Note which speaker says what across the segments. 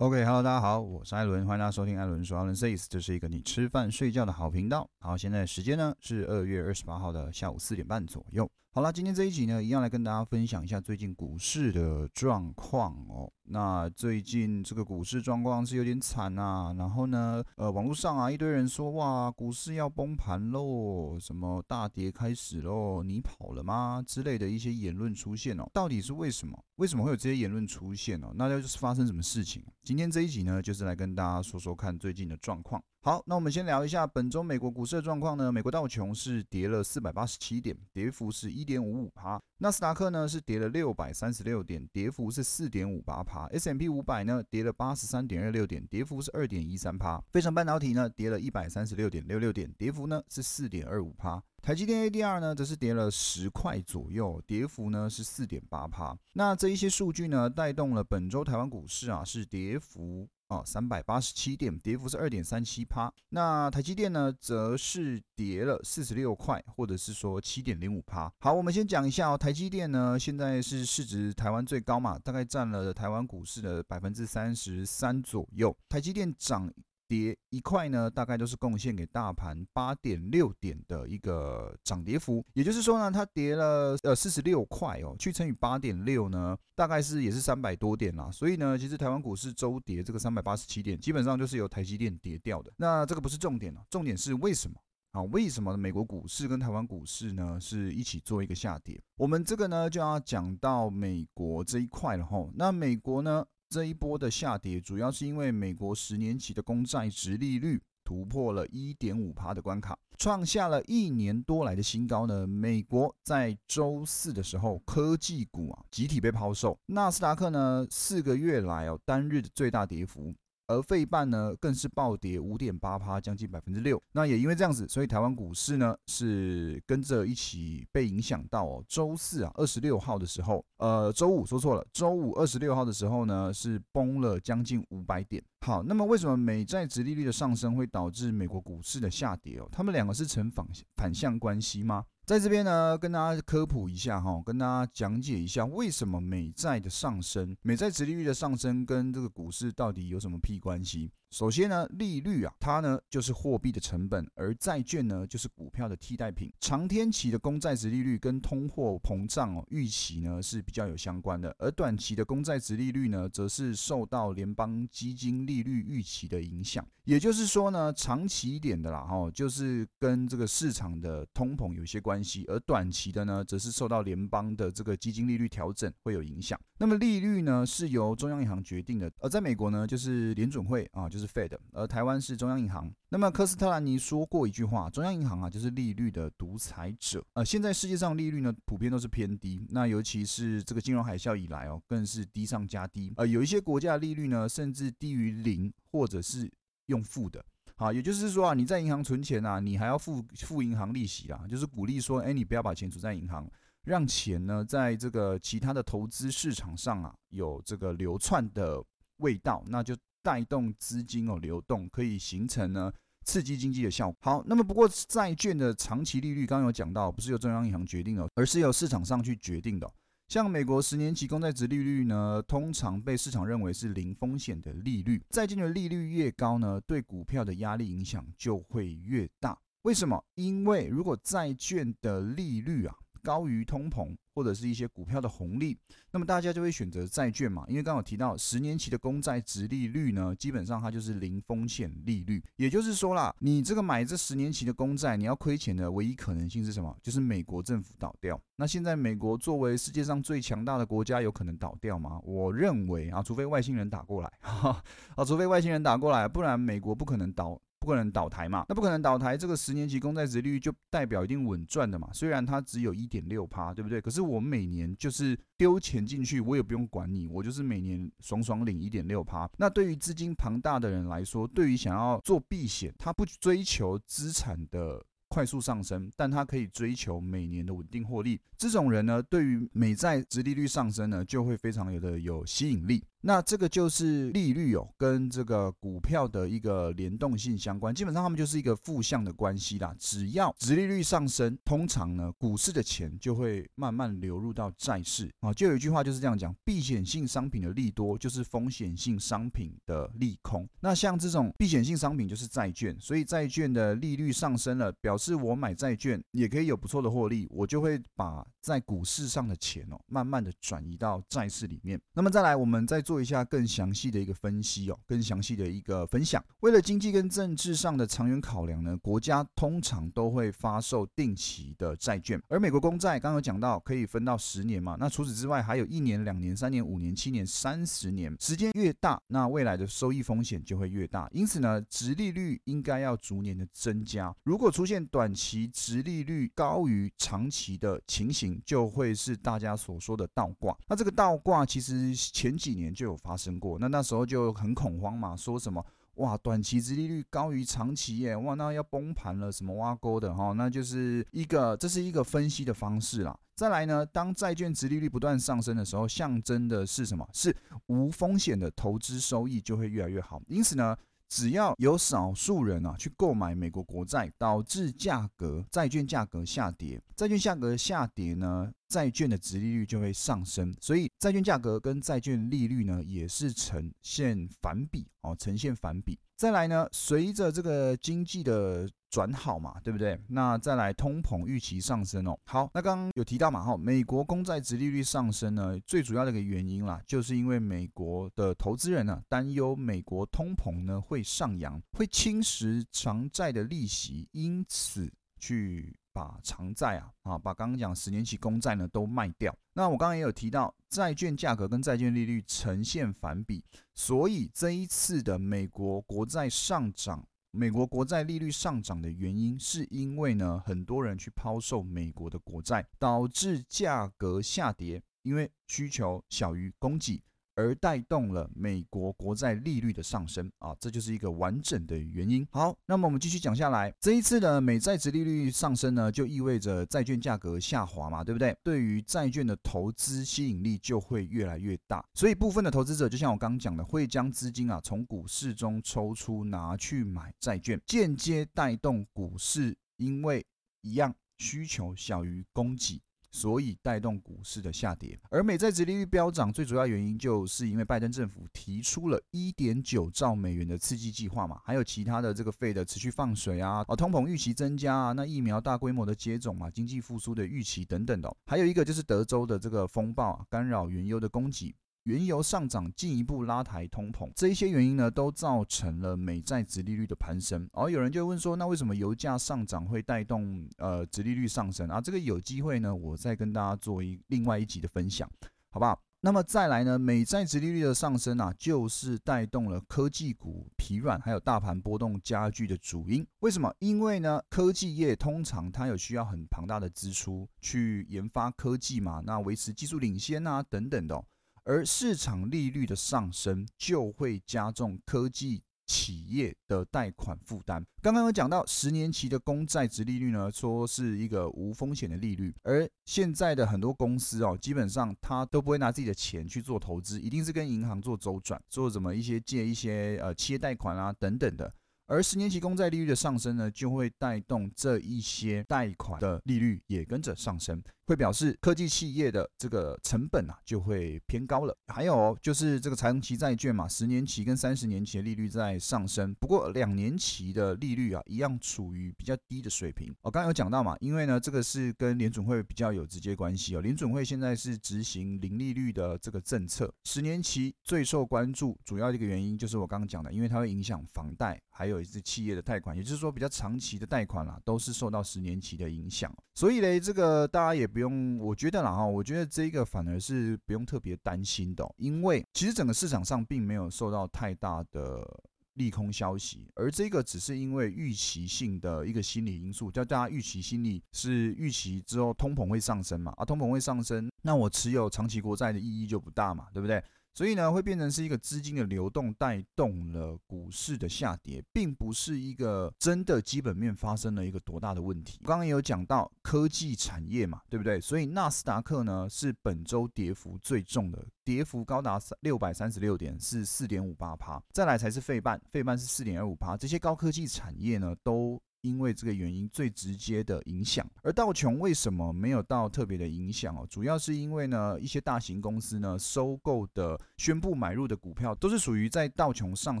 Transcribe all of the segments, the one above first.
Speaker 1: OK，Hello，大家好，我是艾伦，欢迎大家收听艾伦说艾伦 says，这是一个你吃饭睡觉的好频道。好，现在时间呢是二月二十八号的下午四点半左右。好了，今天这一集呢，一样来跟大家分享一下最近股市的状况哦。那最近这个股市状况是有点惨呐，然后呢，呃，网络上啊一堆人说哇，股市要崩盘喽，什么大跌开始喽，你跑了吗之类的一些言论出现哦。到底是为什么？为什么会有这些言论出现哦？那就是发生什么事情？今天这一集呢，就是来跟大家说说看最近的状况。好，那我们先聊一下本周美国股市的状况呢。美国道琼是跌了四百八十七点，跌幅是一点五五帕。纳斯达克呢是跌了六百三十六点，跌幅是四点五八帕。S M P 五百呢跌了八十三点二六点，跌幅是二点一三帕。非常半导体呢跌了一百三十六点六六点，跌幅呢是四点二五帕。台积电 A D R 呢则是跌了十块左右，跌幅呢是四点八帕。那这一些数据呢带动了本周台湾股市啊是跌幅。哦，三百八十七点，跌幅是二点三七趴。那台积电呢，则是跌了四十六块，或者是说七点零五趴。好，我们先讲一下哦，台积电呢，现在是市值台湾最高嘛，大概占了台湾股市的百分之三十三左右。台积电涨。跌一块呢，大概都是贡献给大盘八点六点的一个涨跌幅，也就是说呢，它跌了呃四十六块哦，去乘以八点六呢，大概是也是三百多点啦。所以呢，其实台湾股市周跌这个三百八十七点，基本上就是由台积电跌掉的。那这个不是重点了，重点是为什么啊？为什么美国股市跟台湾股市呢是一起做一个下跌？我们这个呢就要讲到美国这一块了吼。那美国呢？这一波的下跌，主要是因为美国十年期的公债值利率突破了一点五趴的关卡，创下了一年多来的新高呢。美国在周四的时候，科技股啊集体被抛售，纳斯达克呢四个月来哦单日的最大跌幅。而费半呢，更是暴跌五点八趴，将近百分之六。那也因为这样子，所以台湾股市呢是跟着一起被影响到哦。周四啊，二十六号的时候，呃，周五说错了，周五二十六号的时候呢是崩了将近五百点。好，那么为什么美债值利率的上升会导致美国股市的下跌哦？他们两个是成反反向关系吗？在这边呢，跟大家科普一下哈，跟大家讲解一下为什么美债的上升，美债殖利率的上升跟这个股市到底有什么屁关系？首先呢，利率啊，它呢就是货币的成本，而债券呢就是股票的替代品。长天期的公债值利率跟通货膨胀哦预期呢是比较有相关的，而短期的公债值利率呢则是受到联邦基金利率预期的影响。也就是说呢，长期一点的啦哈，就是跟这个市场的通膨有些关系，而短期的呢则是受到联邦的这个基金利率调整会有影响。那么利率呢是由中央银行决定的，而在美国呢就是联准会啊就。是 Fed，而台湾是中央银行。那么科斯特兰尼说过一句话：中央银行啊，就是利率的独裁者。呃，现在世界上利率呢，普遍都是偏低。那尤其是这个金融海啸以来哦，更是低上加低。呃，有一些国家利率呢，甚至低于零，或者是用负的。好，也就是说啊，你在银行存钱啊，你还要付付银行利息啊，就是鼓励说，哎，你不要把钱储在银行，让钱呢在这个其他的投资市场上啊，有这个流窜的味道，那就。带动资金哦流动，可以形成呢刺激经济的效果。好，那么不过债券的长期利率刚刚有讲到，不是由中央银行决定的，而是由市场上去决定的。像美国十年期公债值利率呢，通常被市场认为是零风险的利率。债券的利率越高呢，对股票的压力影响就会越大。为什么？因为如果债券的利率啊高于通膨。或者是一些股票的红利，那么大家就会选择债券嘛？因为刚好提到十年期的公债值利率呢，基本上它就是零风险利率。也就是说啦，你这个买这十年期的公债，你要亏钱的唯一可能性是什么？就是美国政府倒掉。那现在美国作为世界上最强大的国家，有可能倒掉吗？我认为啊，除非外星人打过来，啊，除非外星人打过来，不然美国不可能倒。不可能倒台嘛？那不可能倒台，这个十年期公债值率就代表一定稳赚的嘛？虽然它只有一点六趴，对不对？可是我每年就是丢钱进去，我也不用管你，我就是每年爽爽领一点六趴。那对于资金庞大的人来说，对于想要做避险，他不追求资产的。快速上升，但它可以追求每年的稳定获利。这种人呢，对于美债殖利率上升呢，就会非常有的有吸引力。那这个就是利率哦，跟这个股票的一个联动性相关，基本上它们就是一个负向的关系啦。只要殖利率上升，通常呢，股市的钱就会慢慢流入到债市啊。就有一句话就是这样讲：避险性商品的利多，就是风险性商品的利空。那像这种避险性商品就是债券，所以债券的利率上升了，表示我买债券也可以有不错的获利，我就会把在股市上的钱哦，慢慢的转移到债市里面。那么再来，我们再做一下更详细的一个分析哦，更详细的一个分享。为了经济跟政治上的长远考量呢，国家通常都会发售定期的债券。而美国公债刚刚有讲到，可以分到十年嘛？那除此之外，还有一年、两年、三年、五年、七年、三十年，时间越大，那未来的收益风险就会越大。因此呢，殖利率应该要逐年的增加。如果出现短期殖利率高于长期的情形，就会是大家所说的倒挂。那这个倒挂其实前几年就有发生过，那那时候就很恐慌嘛，说什么哇，短期殖利率高于长期耶，哇，那要崩盘了，什么挖沟的哈，那就是一个，这是一个分析的方式啦。再来呢，当债券殖利率不断上升的时候，象征的是什么？是无风险的投资收益就会越来越好。因此呢，只要有少数人啊去购买美国国债，导致价格债券价格下跌，债券价格下跌呢？债券的值利率就会上升，所以债券价格跟债券利率呢也是呈现反比哦，呈现反比。再来呢，随着这个经济的转好嘛，对不对？那再来通膨预期上升哦。好，那刚刚有提到嘛，哈，美国公债值利率上升呢，最主要的一个原因啦，就是因为美国的投资人呢担忧美国通膨呢会上扬，会侵蚀长债的利息，因此去。把长债啊啊，把刚刚讲十年期公债呢都卖掉。那我刚刚也有提到，债券价格跟债券利率呈现反比，所以这一次的美国国债上涨，美国国债利率上涨的原因，是因为呢很多人去抛售美国的国债，导致价格下跌，因为需求小于供给。而带动了美国国债利率的上升啊，这就是一个完整的原因。好，那么我们继续讲下来，这一次的美债值利率上升呢，就意味着债券价格下滑嘛，对不对？对于债券的投资吸引力就会越来越大，所以部分的投资者就像我刚刚讲的，会将资金啊从股市中抽出拿去买债券，间接带动股市，因为一样需求小于供给。所以带动股市的下跌，而美债殖利率飙涨，最主要原因就是因为拜登政府提出了一点九兆美元的刺激计划嘛，还有其他的这个费的持续放水啊，啊通膨预期增加啊，那疫苗大规模的接种啊，经济复苏的预期等等的，还有一个就是德州的这个风暴啊，干扰原油的供给。原油上涨进一步拉抬通膨，这一些原因呢，都造成了美债殖利率的攀升。而有人就问说，那为什么油价上涨会带动呃殖利率上升啊？这个有机会呢，我再跟大家做一另外一集的分享，好不好？那么再来呢，美债殖利率的上升啊，就是带动了科技股疲软，还有大盘波动加剧的主因。为什么？因为呢，科技业通常它有需要很庞大的支出去研发科技嘛，那维持技术领先啊等等的。而市场利率的上升就会加重科技企业的贷款负担。刚刚有讲到十年期的公债值利率呢，说是一个无风险的利率，而现在的很多公司哦，基本上它都不会拿自己的钱去做投资，一定是跟银行做周转，做什么一些借一些呃企业贷款啊等等的。而十年期公债利率的上升呢，就会带动这一些贷款的利率也跟着上升。会表示科技企业的这个成本啊就会偏高了。还有就是这个长期债券嘛，十年期跟三十年期的利率在上升，不过两年期的利率啊一样处于比较低的水平。我刚刚有讲到嘛，因为呢这个是跟联准会比较有直接关系哦。联准会现在是执行零利率的这个政策，十年期最受关注，主要一个原因就是我刚刚讲的，因为它会影响房贷，还有一些企业的贷款，也就是说比较长期的贷款啦，都是受到十年期的影响。所以嘞，这个大家也不用，我觉得啦哈，我觉得这个反而是不用特别担心的，因为其实整个市场上并没有受到太大的利空消息，而这个只是因为预期性的一个心理因素，叫大家预期心理是预期之后通膨会上升嘛，啊，通膨会上升，那我持有长期国债的意义就不大嘛，对不对？所以呢，会变成是一个资金的流动带动了股市的下跌，并不是一个真的基本面发生了一个多大的问题。刚刚也有讲到科技产业嘛，对不对？所以纳斯达克呢是本周跌幅最重的，跌幅高达六百三十六点，是四点五八趴。再来才是费半，费半是四点二五趴。这些高科技产业呢都。因为这个原因最直接的影响，而道琼为什么没有到特别的影响哦？主要是因为呢，一些大型公司呢收购的、宣布买入的股票都是属于在道琼上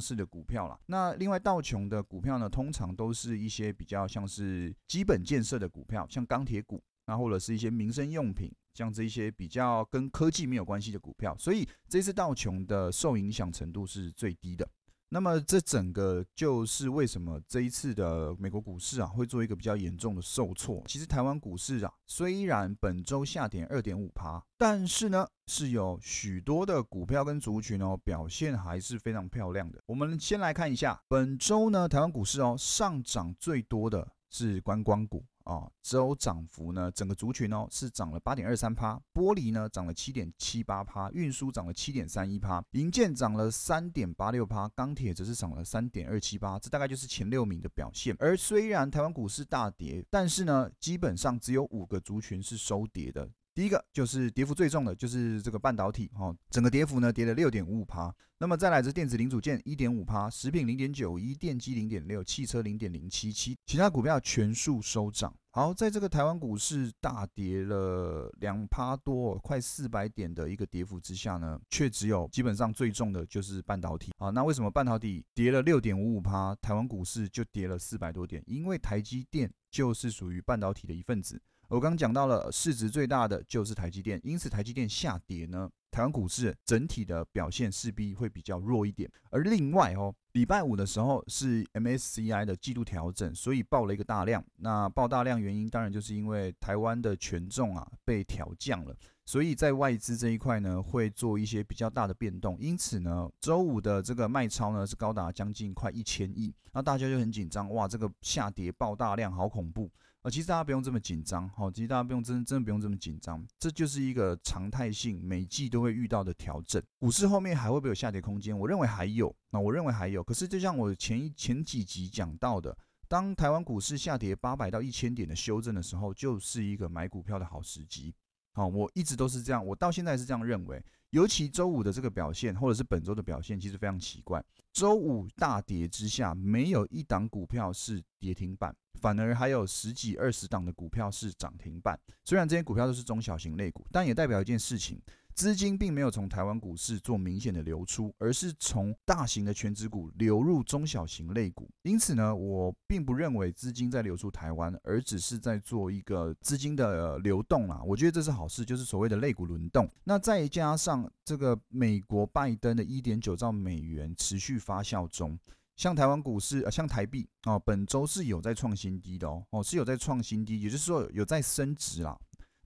Speaker 1: 市的股票啦。那另外道琼的股票呢，通常都是一些比较像是基本建设的股票，像钢铁股，那或者是一些民生用品，像这一些比较跟科技没有关系的股票。所以这次道琼的受影响程度是最低的。那么这整个就是为什么这一次的美国股市啊会做一个比较严重的受挫。其实台湾股市啊虽然本周下跌二点五趴，但是呢是有许多的股票跟族群哦表现还是非常漂亮的。我们先来看一下本周呢台湾股市哦上涨最多的是观光股。啊，周涨幅呢，整个族群哦是涨了八点二三趴，玻璃呢涨了七点七八趴，运输涨了七点三一趴，银建涨了三点八六趴，钢铁则是涨了三点二七八，这大概就是前六名的表现。而虽然台湾股市大跌，但是呢，基本上只有五个族群是收跌的。第一个就是跌幅最重的，就是这个半导体哈，整个跌幅呢跌了六点五五趴。那么再来是电子零组件一点五趴，食品零点九一，电机零点六，汽车零点零七七，其他股票全数收涨。好，在这个台湾股市大跌了两趴多，快四百点的一个跌幅之下呢，却只有基本上最重的就是半导体啊。那为什么半导体跌了六点五五趴，台湾股市就跌了四百多点？因为台积电就是属于半导体的一份子。我刚讲到了市值最大的就是台积电，因此台积电下跌呢，台湾股市整体的表现势必会比较弱一点。而另外哦，礼拜五的时候是 MSCI 的季度调整，所以爆了一个大量。那爆大量原因当然就是因为台湾的权重啊被调降了，所以在外资这一块呢会做一些比较大的变动。因此呢，周五的这个卖超呢是高达将近快一千亿，那大家就很紧张，哇，这个下跌爆大量，好恐怖。啊，其实大家不用这么紧张，好，其实大家不用真真的不用这么紧张，这就是一个常态性，每季都会遇到的调整。股市后面还会不会有下跌空间？我认为还有，那我认为还有。可是就像我前前几集讲到的，当台湾股市下跌八百到一千点的修正的时候，就是一个买股票的好时机。好，我一直都是这样，我到现在是这样认为。尤其周五的这个表现，或者是本周的表现，其实非常奇怪。周五大跌之下，没有一档股票是跌停板，反而还有十几二十档的股票是涨停板。虽然这些股票都是中小型类股，但也代表一件事情。资金并没有从台湾股市做明显的流出，而是从大型的全指股流入中小型类股。因此呢，我并不认为资金在流出台湾，而只是在做一个资金的流动啊。我觉得这是好事，就是所谓的类股轮动。那再加上这个美国拜登的一点九兆美元持续发酵中，像台湾股市呃，像台币哦，本周是有在创新低的哦，哦是有在创新低，也就是说有在升值啦。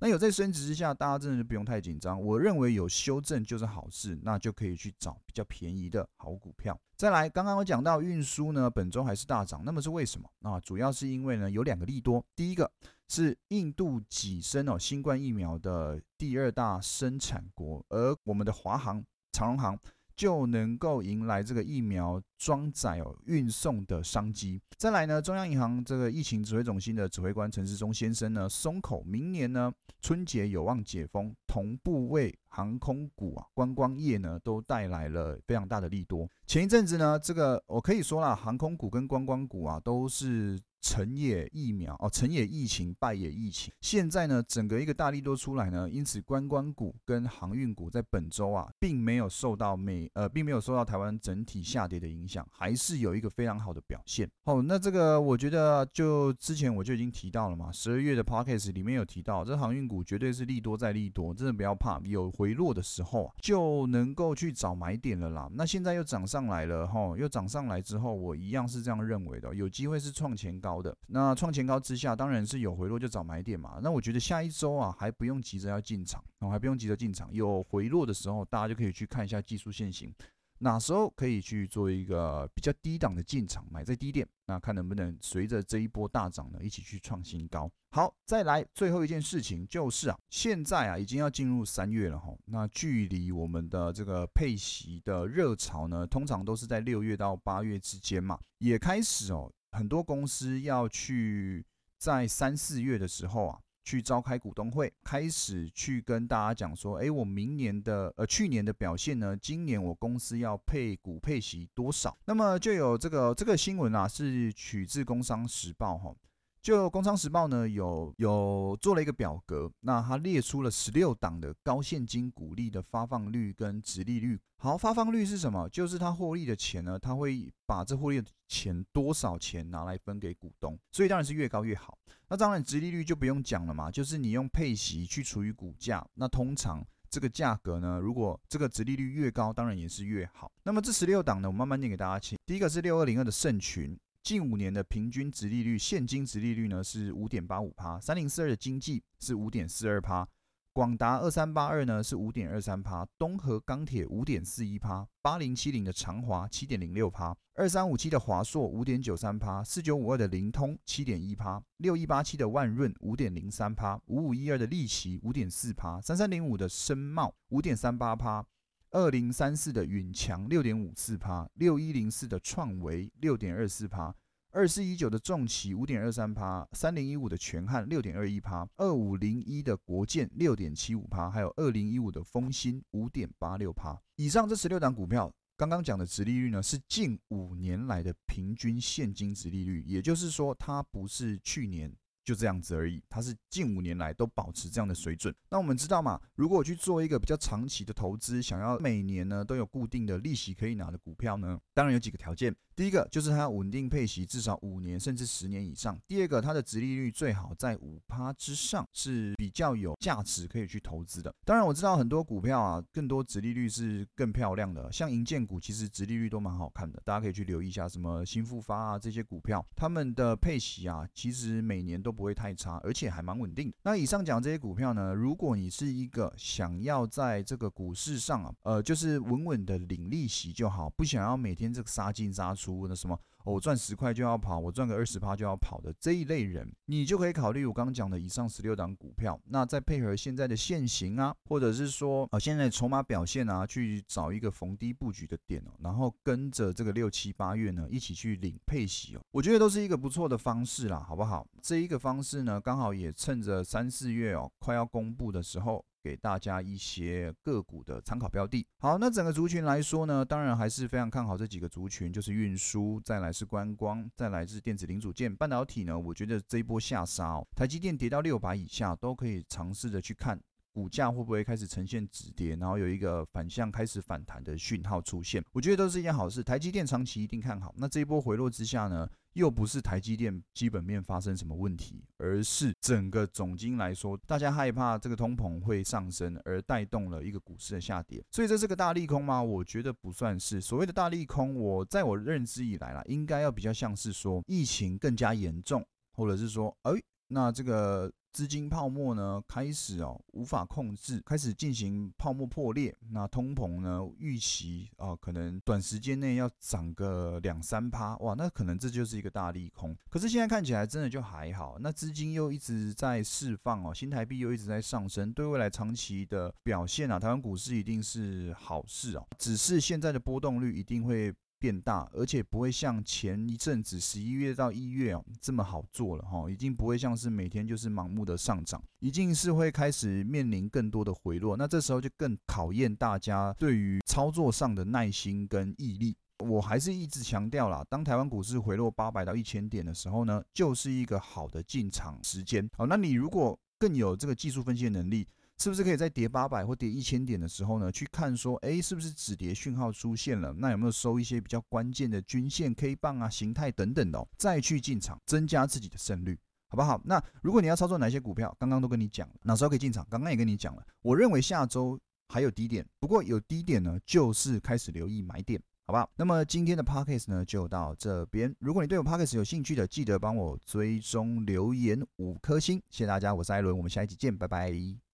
Speaker 1: 那有在升值之下，大家真的就不用太紧张。我认为有修正就是好事，那就可以去找比较便宜的好股票。再来，刚刚我讲到运输呢，本周还是大涨，那么是为什么？啊，主要是因为呢有两个利多。第一个是印度跻身哦新冠疫苗的第二大生产国，而我们的华航、长荣航。就能够迎来这个疫苗装载哦运送的商机。再来呢，中央银行这个疫情指挥中心的指挥官陈时中先生呢，松口，明年呢春节有望解封，同步为航空股啊、观光业呢都带来了非常大的利多。前一阵子呢，这个我可以说啦，航空股跟观光股啊都是。成也疫苗哦，成也疫情，败也疫情。现在呢，整个一个大力多出来呢，因此观光股跟航运股在本周啊，并没有受到美呃，并没有受到台湾整体下跌的影响，还是有一个非常好的表现。哦，那这个我觉得就之前我就已经提到了嘛，十二月的 podcast 里面有提到，这航运股绝对是利多再利多，真的不要怕，有回落的时候啊，就能够去找买点了啦。那现在又涨上来了哈，又涨上来之后，我一样是这样认为的，有机会是创前高。高的那创前高之下，当然是有回落就找买点嘛。那我觉得下一周啊，还不用急着要进场，哦，还不用急着进场。有回落的时候，大家就可以去看一下技术线型。哪时候可以去做一个比较低档的进场，买在低点，那看能不能随着这一波大涨呢，一起去创新高。好，再来最后一件事情就是啊，现在啊已经要进入三月了哈，那距离我们的这个配息的热潮呢，通常都是在六月到八月之间嘛，也开始哦，很多公司要去在三四月的时候啊。去召开股东会，开始去跟大家讲说，哎，我明年的呃去年的表现呢，今年我公司要配股配息多少？那么就有这个这个新闻啊，是取自《工商时报》哈。就《工商时报》呢，有有做了一个表格，那它列出了十六档的高现金股利的发放率跟值利率。好，发放率是什么？就是它获利的钱呢，它会把这获利的钱多少钱拿来分给股东，所以当然是越高越好。那当然，值利率就不用讲了嘛，就是你用配息去除以股价，那通常这个价格呢，如果这个值利率越高，当然也是越好。那么这十六档呢，我慢慢念给大家听。第一个是六二零二的盛群。近五年的平均值利率，现金值利率呢是五点八五趴，三零四二的经济是五点四二趴，广达二三八二呢是五点二三趴，东河钢铁五点四一趴，八零七零的长华七点零六趴，二三五七的华硕五点九三趴，四九五二的灵通七点一趴，六一八七的万润五点零三趴，五五一二的利奇五点四趴，三三零五的深茂五点三八趴。二零三四的允强六点五四趴，六一零四的创维六点二四趴，二四一九的重企五点二三趴，三零一五的全汉六点二一趴，二五零一的国建六点七五趴，还有二零一五的丰兴五点八六趴。以上这十六档股票，刚刚讲的值利率呢，是近五年来的平均现金值利率，也就是说，它不是去年。就这样子而已，它是近五年来都保持这样的水准。那我们知道嘛，如果我去做一个比较长期的投资，想要每年呢都有固定的利息可以拿的股票呢，当然有几个条件。第一个就是它要稳定配息，至少五年甚至十年以上。第二个，它的值利率最好在五趴之上，是比较有价值可以去投资的。当然我知道很多股票啊，更多值利率是更漂亮的，像银建股其实值利率都蛮好看的，大家可以去留意一下，什么新复发啊这些股票，他们的配息啊，其实每年都不会太差，而且还蛮稳定。那以上讲这些股票呢，如果你是一个想要在这个股市上啊，呃，就是稳稳的领利息就好，不想要每天这个杀进杀出。出的什么？我赚十块就要跑，我赚个二十趴就要跑的这一类人，你就可以考虑我刚刚讲的以上十六档股票。那再配合现在的现行啊，或者是说啊现在筹码表现啊，去找一个逢低布局的点哦，然后跟着这个六七八月呢一起去领配息哦，我觉得都是一个不错的方式啦，好不好？这一个方式呢，刚好也趁着三四月哦快要公布的时候。给大家一些个股的参考标的。好，那整个族群来说呢，当然还是非常看好这几个族群，就是运输，再来是观光，再来是电子零组件、半导体呢。我觉得这一波下杀哦，台积电跌到六百以下，都可以尝试着去看。股价会不会开始呈现止跌，然后有一个反向开始反弹的讯号出现？我觉得都是一件好事。台积电长期一定看好。那这一波回落之下呢，又不是台积电基本面发生什么问题，而是整个总金来说，大家害怕这个通膨会上升，而带动了一个股市的下跌。所以这是个大利空吗？我觉得不算是。所谓的大利空，我在我认知以来啦，应该要比较像是说疫情更加严重，或者是说，哎，那这个。资金泡沫呢开始哦无法控制，开始进行泡沫破裂。那通膨呢预期啊可能短时间内要涨个两三趴，哇，那可能这就是一个大利空。可是现在看起来真的就还好，那资金又一直在释放哦，新台币又一直在上升，对未来长期的表现啊，台湾股市一定是好事哦。只是现在的波动率一定会。变大，而且不会像前一阵子十一月到一月哦这么好做了哈，已经不会像是每天就是盲目的上涨，已经是会开始面临更多的回落。那这时候就更考验大家对于操作上的耐心跟毅力。我还是一直强调啦，当台湾股市回落八百到一千点的时候呢，就是一个好的进场时间。好，那你如果更有这个技术分析能力。是不是可以在跌八百或跌一千点的时候呢，去看说，哎，是不是止跌讯号出现了？那有没有收一些比较关键的均线、K 棒啊、形态等等的，再去进场，增加自己的胜率，好不好？那如果你要操作哪些股票，刚刚都跟你讲了，哪时候可以进场？刚刚也跟你讲了，我认为下周还有低点，不过有低点呢，就是开始留意买点，好不好？那么今天的 p o c k e t 呢，就到这边。如果你对我 p o c k e t 有兴趣的，记得帮我追踪留言五颗星，谢谢大家，我是艾伦，我们下一集见，拜拜。